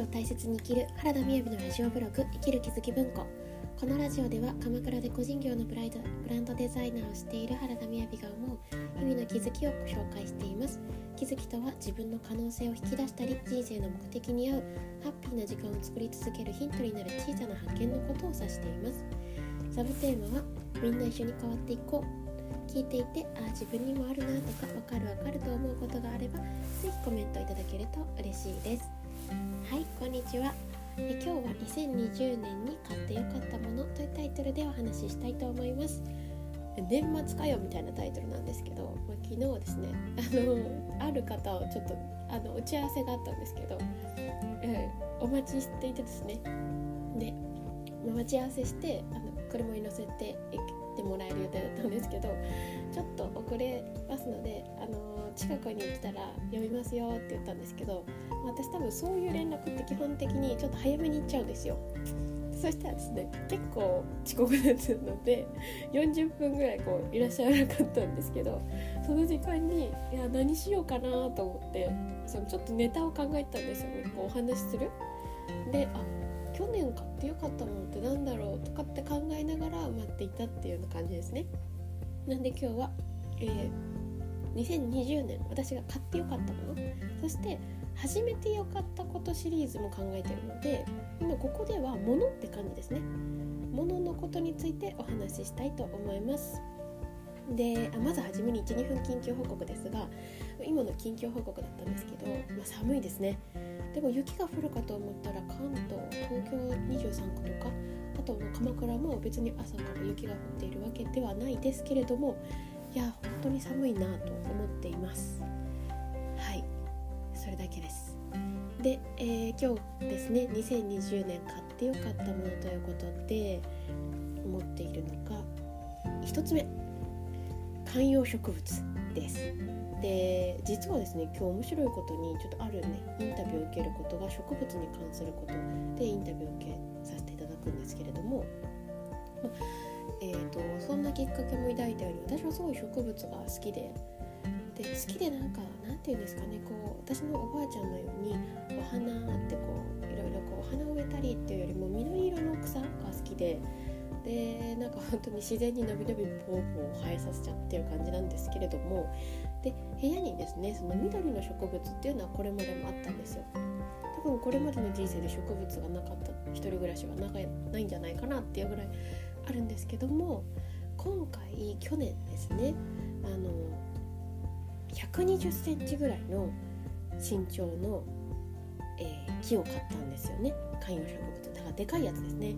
を大切に生きる原田みやびのラジオブログ生きる気づき文庫。このラジオでは鎌倉で個人業のブライドブランドデザイナーをしている原田みやびが思う日々の気づきを紹介しています。気づきとは自分の可能性を引き出したり人生の目的に合うハッピーな時間を作り続けるヒントになる小さな発見のことを指しています。サブテーマはみんな一緒に変わっていこう。聞いていてああ自分にもあるなとかわかるわかると思うことがあればぜひコメントいただけると嬉しいです。はいこんにちは。え今日は2020年に買ってよかったものというタイトルでお話ししたいと思います。年末かよみたいなタイトルなんですけど、まあ、昨日ですね あのある方をちょっとあの打ち合わせがあったんですけど、えー、お待ちしていてですね。で、待ち合わせしてあの車に乗せて行ってもらえる予定だったんですけどちょっと遅れますのであの近くに来たら呼びますよって言ったんですけど私多分そういう連絡って基本的にちょっと早めに行っちゃうんですよ。そしたらですね結構遅刻だったので40分ぐらいこういらっしゃらなかったんですけどその時間にいや何しようかなと思ってそのちょっとネタを考えたんですよ。ねこうお話しする。であ去年買ってよかったものって何だろうとかって考えながら待っていたっていうような感じですね。なんで今日は、えー2020年私が買ってよかったもの。そして始めてよかったことシリーズも考えているので今ここでは「もの」って感じですね。もののことについてお話ししたいと思います。でまずはじめに12分近況報告ですが今の近況報告だったんですけど、まあ、寒いですね。でも雪が降るかと思ったら関東東京23区とかあと鎌倉も別に朝から雪が降っているわけではないですけれどもいや本当に寒いなと思っています。はい。それだけです。で、えー、今日ですね2020年買ってよかったものということで思っているのが1つ目。観葉植物です。で実はですね今日面白いことにちょっとあるねインタビューを受けることが植物に関することでインタビューを受けさせていただくんですけれども、まえーと、そんなきっかけも抱いたように私はすごい植物が好きで。で好きでなんかなんて言うんですかね。こう私のおばあちゃんのようにお花ってこういろいろこう花を植えたりっていうよりも緑色の草が好きで。でなんか本当に自然にのびのびポーポー生えさせちゃってる感じなんですけれども。で部屋にですねその緑の植物っていうのはこれまでもあったんですよ。多分これまでの人生で植物がなかった。一人暮らしはないんじゃないかなっていうぐらいあるんですけども今回去年ですねあの120センチぐらいの身長の、えー、木を買ったんですよね。観葉植物。だからでかいやつですね。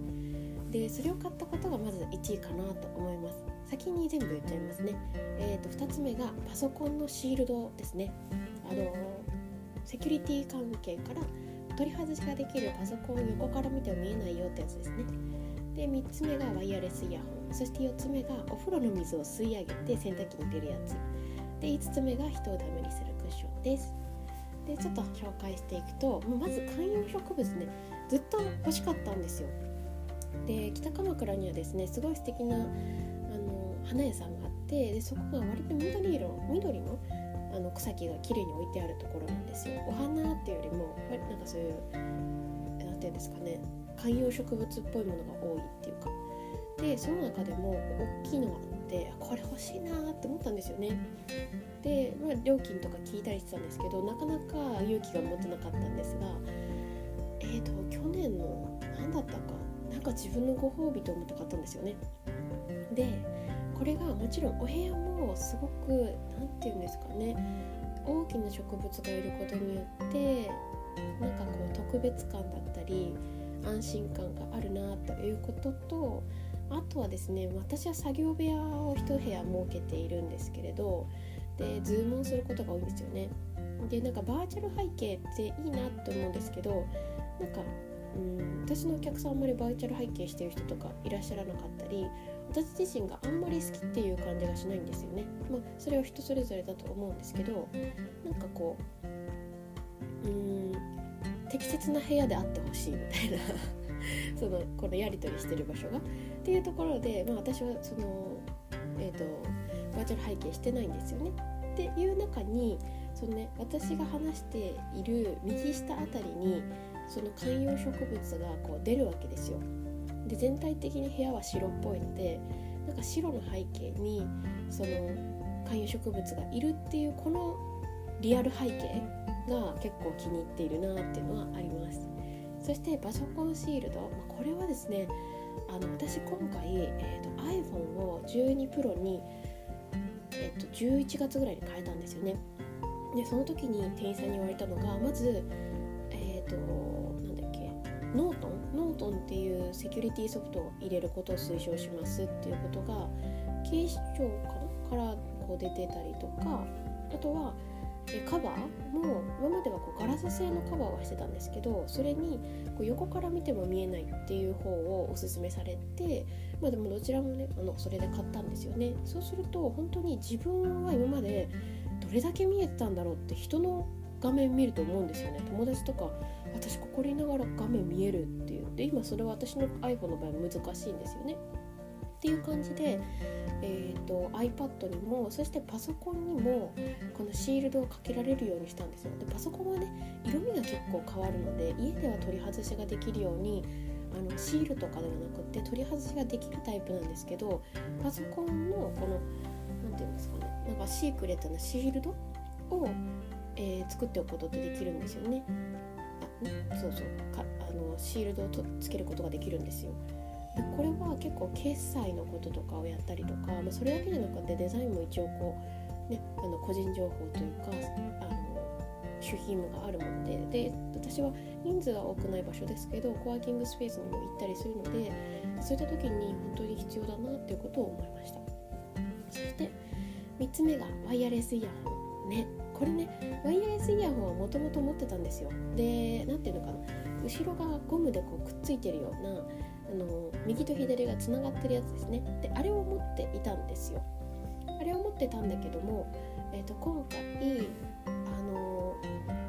でそれを買ったことがまず1位かなと思います。先に全部言っちゃいますね。えーと、2つ目がパソコンのシールドですね。あのセキュリティ関係から取り外しができるパソコンを横から見ても見えないよってやつですね。で3つ目がワイヤレスイヤホン。そして4つ目がお風呂の水を吸い上げて洗濯機に出るやつ。で5つ目が人をダメにするクッションです。でちょっと紹介していくとまず観葉植物ねずっと欲しかったんですよ。で北鎌倉にはですねすごい素敵なあの花屋さんがあってでそこが割と緑色緑のあの草木が綺麗に置いてあるところなんですよ。お花っていうよりもなんかそういう何て言うんですかね観葉植物っぽいものが多いっていうか。でその中でも大きいのがあってこれ欲しいなって思ったんですよね。で、まあ、料金とか聞いたりしてたんですけどなかなか勇気が持てなかったんですがえーと去年の何だったかなんか自分のご褒美と思って買ったんですよね。でこれがもちろんお部屋もすごく何て言うんですかね大きな植物がいることによってなんかこう特別感だったり安心感があるなということとあとはですね私は作業部屋を一部屋設けているんですけれどでズームをすることが多いんですよね。でなんかバーチャル背景っていいなって思うんですけどなんかうん私のお客さんあんまりバーチャル背景してる人とかいらっしゃらなかったり私自身があんまり好きっていう感じがしないんですよね。まあそれは人それぞれだと思うんですけどなんかこう適切な部屋であってほしいみたいな そのこのやり取りしてる場所がっていうところで、まあ、私はその、えーと、バーチャル背景してないんですよね。っていう中にその、ね、私が話している右下あたりにその観葉植物がこう出るわけですよ。で全体的に部屋は白っぽいのでなんか白の背景にその観葉植物がいるっていうこのリアル背景が結構気に入っているなっていうのはあります。そしてパソコンシールド、まあ、これはですねあの私今回、えーと、iPhone を12 Pro に、えーと、11月ぐらいに変えたんですよね。でその時に店員さんに言われたのがまずえっ、ー、となんだっけ Norton？Norton っていうセキュリティソフトを入れることを推奨しますっていうことが警視庁からこう出てたりとかあとはでカバー？も今まではこうガラス製のカバーはしてたんですけどそれにこう横から見ても見えないっていう方をおすすめされてまあでもどちらもねあのそれで買ったんですよね。そうすると本当に自分は今までどれだけ見えてたんだろうって人の画面見ると思うんですよね。友達とか私ここにいながら画面見えるっていう。で今それは私の iPhone の場合は難しいんですよね。っていう感じで、えーと、iPad にもそしてパソコンにもこのシールドをかけられるようにしたんですよでパソコンはね色味が結構変わるので家では取り外しができるようにあのシールとかではなくって取り外しができるタイプなんですけどパソコンのこの何て言うんですかねなんかシークレットなシールドを、えー、作っておくことってできるんですよね。あそうそうかあのシールドをつけることができるんですよ。これは結構決済のこととかをやったりとか、まあ、それだけじゃなくてデザインも一応こう、ね、あの個人情報というかあの守秘義務があるものでで私は人数は多くない場所ですけどコワーキングスペースにも行ったりするのでそういった時に本当に必要だなっていうことを思いました。そして3つ目がワイヤレスイヤホンね。これねワイヤレスイヤホンはもともと持ってたんですよ。で何ていうのかな。後ろがゴムでこうくっついてるようなあの右と左がつながってるやつですね。であれを持っていたんですよ。あれを持ってたんだけども、えーと、今回あの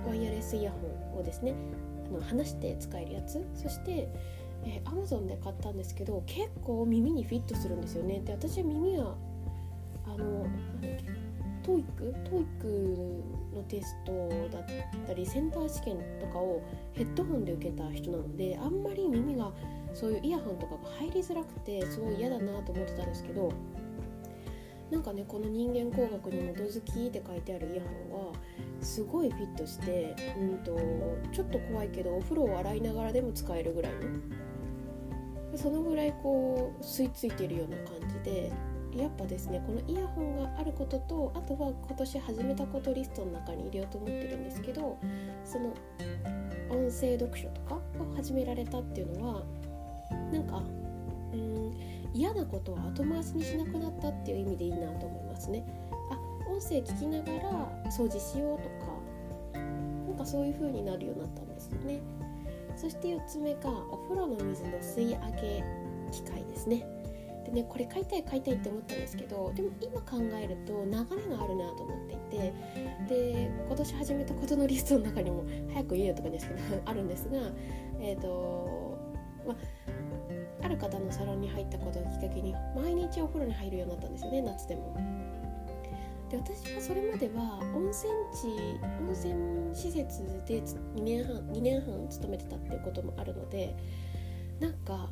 ワイヤレスイヤホンをですねあの離して使えるやつ。そして、えー、Amazon で買ったんですけど結構耳にフィットするんですよね。で私は耳はあのなんだっけ TOEIC TOEIC のテストだったりセンター試験とかをヘッドホンで受けた人なのであんまり耳がそういうイヤホンとかが入りづらくてすごい嫌だなと思ってたんですけどなんかねこの人間工学に基づきって書いてあるイヤホンはすごいフィットしてうんとちょっと怖いけどお風呂を洗いながらでも使えるぐらいの。そのぐらいこう吸い付いてるような感じでやっぱですねこのイヤホンがあることとあとは今年始めたことリストの中に入れようと思ってるんですけどその音声読書とかを始められたっていうのはなんかうん嫌なことを後回しにしなくなったっていう意味でいいなと思いますね。あ音声聞きながら掃除しようとかなんかそういう風になるようになったんですよね。そして4つ目がお風呂の水の吸い上げ機械ですね。でねこれ買いたい買いたいって思ったんですけどでも今考えると流れがあるなと思っていてで今年始めたことのリストの中にも早く言えよとかですけどあるんですがえっ、ー、とまあある方のサロンに入ったことをきっかけに毎日お風呂に入るようになったんですよね夏でも。で私はそれまでは温泉地温泉施設で2年半2年半勤めてたっていうこともあるのでなんか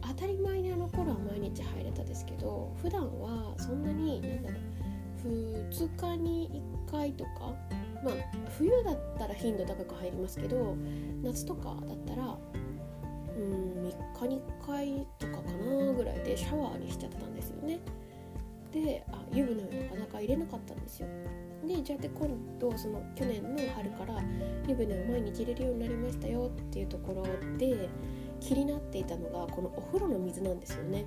当たり前にあの頃は毎日入れたですけど普段はそんなに何だろう2日に1回とかまあ冬だったら頻度高く入りますけど夏とかだったらうん3日に1回とかかなぐらいでシャワーにしちゃったんですよね。であ湯船をなかなか入れなかったんですよ。でじゃあで今度その去年の春から湯船を毎日入れるようになりましたよっていうところで気になっていたのがこのお風呂の水なんですよね。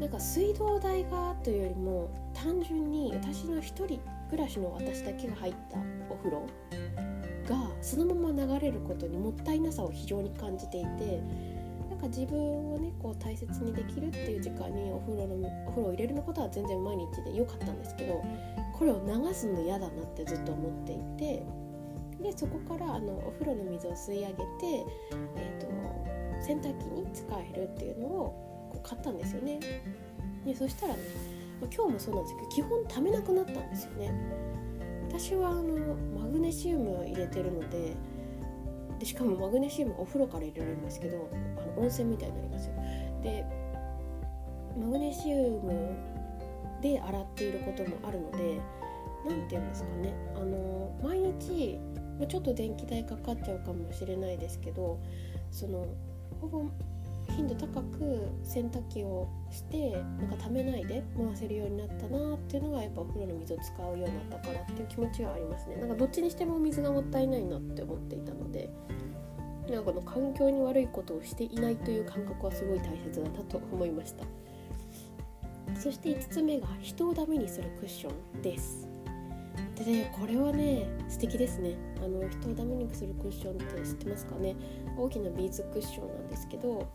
なんか水道代がというよりも単純に私の一人暮らしの私だけが入ったお風呂。がそのまま流れることにもったいなさを非常に感じていてなんか自分をねこう大切にできるっていう時間にお風呂のお風呂を入れるのことは全然毎日で良かったんですけどこれを流すの嫌だなってずっと思っていてでそこからあのお風呂の水を吸い上げて、えーと、洗濯機に使えるっていうのをこう買ったんですよね。でそしたらね、まあ、今日もそうなんですけど基本溜めなくなったんですよね。私はあのマグネシウム入れてるのででしかもマグネシウムお風呂から入れられるんですけどあの温泉みたいになりますよ。でマグネシウムで洗っていることもあるので何て言うんですかね。あの毎日ちょっと電気代かかっちゃうかもしれないですけどそのほぼ頻度高く洗濯機をしてなんかためないで回せるようになったなっていうのがやっぱお風呂の水を使うようになったからっていう気持ちはありますね。なんかどっちにしても水がもったいないなって思っていたのでなんかこの環境に悪いことをしていないという感覚はすごい大切だなと思いました。そして5つ目が人をダメにするクッションです。でねこれはね素敵ですね。あの人をダメにするクッションって知ってますかね？大きなビーズクッションなんですけど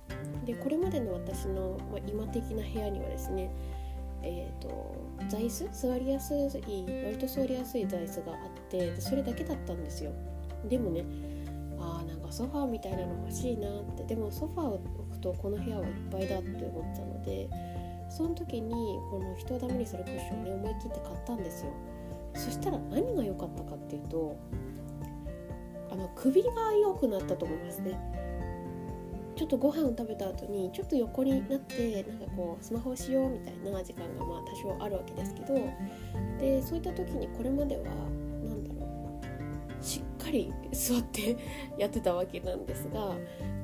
でこれまでの私の、まあ、今的な部屋にはですねえーと、座椅子？座りやすい割と座りやすい座椅子があってそれだけだったんですよ。でもねあーなんかソファーみたいなの欲しいなって。でもソファーを置くとこの部屋はいっぱいだって思ったのでその時にこの人をダメにするクッションをね思い切って買ったんですよ。そしたら何が良かったかっていうとあの首が良くなったと思いますね。ちょっとご飯を食べた後にちょっと横になってなんかこうスマホをしようみたいな時間がまあ多少あるわけですけどでそういった時にこれまでは何だろうしっかり座って やってたわけなんですが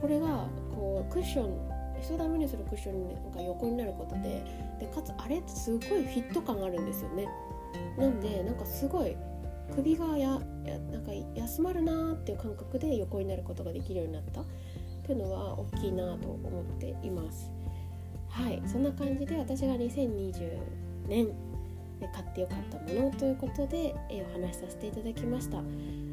これがこうクッション人ダメにするクッションが横になることででかつあれってすごいフィット感あるんですよね。なんでなんかすごい首がややなんか休まるなーっていう感覚で横になることができるようになった。っていうのは大きいなと思っています。はい。そんな感じで私が2020年で買ってよかったものということで、えお話しさせていただきました。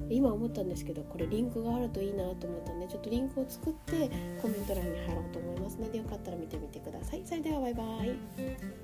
今思ったんですけどこれリンクがあるといいなと思ったんでちょっとリンクを作ってコメント欄に貼ろうと思いますのでよかったら見てみてください。それではバイバイ。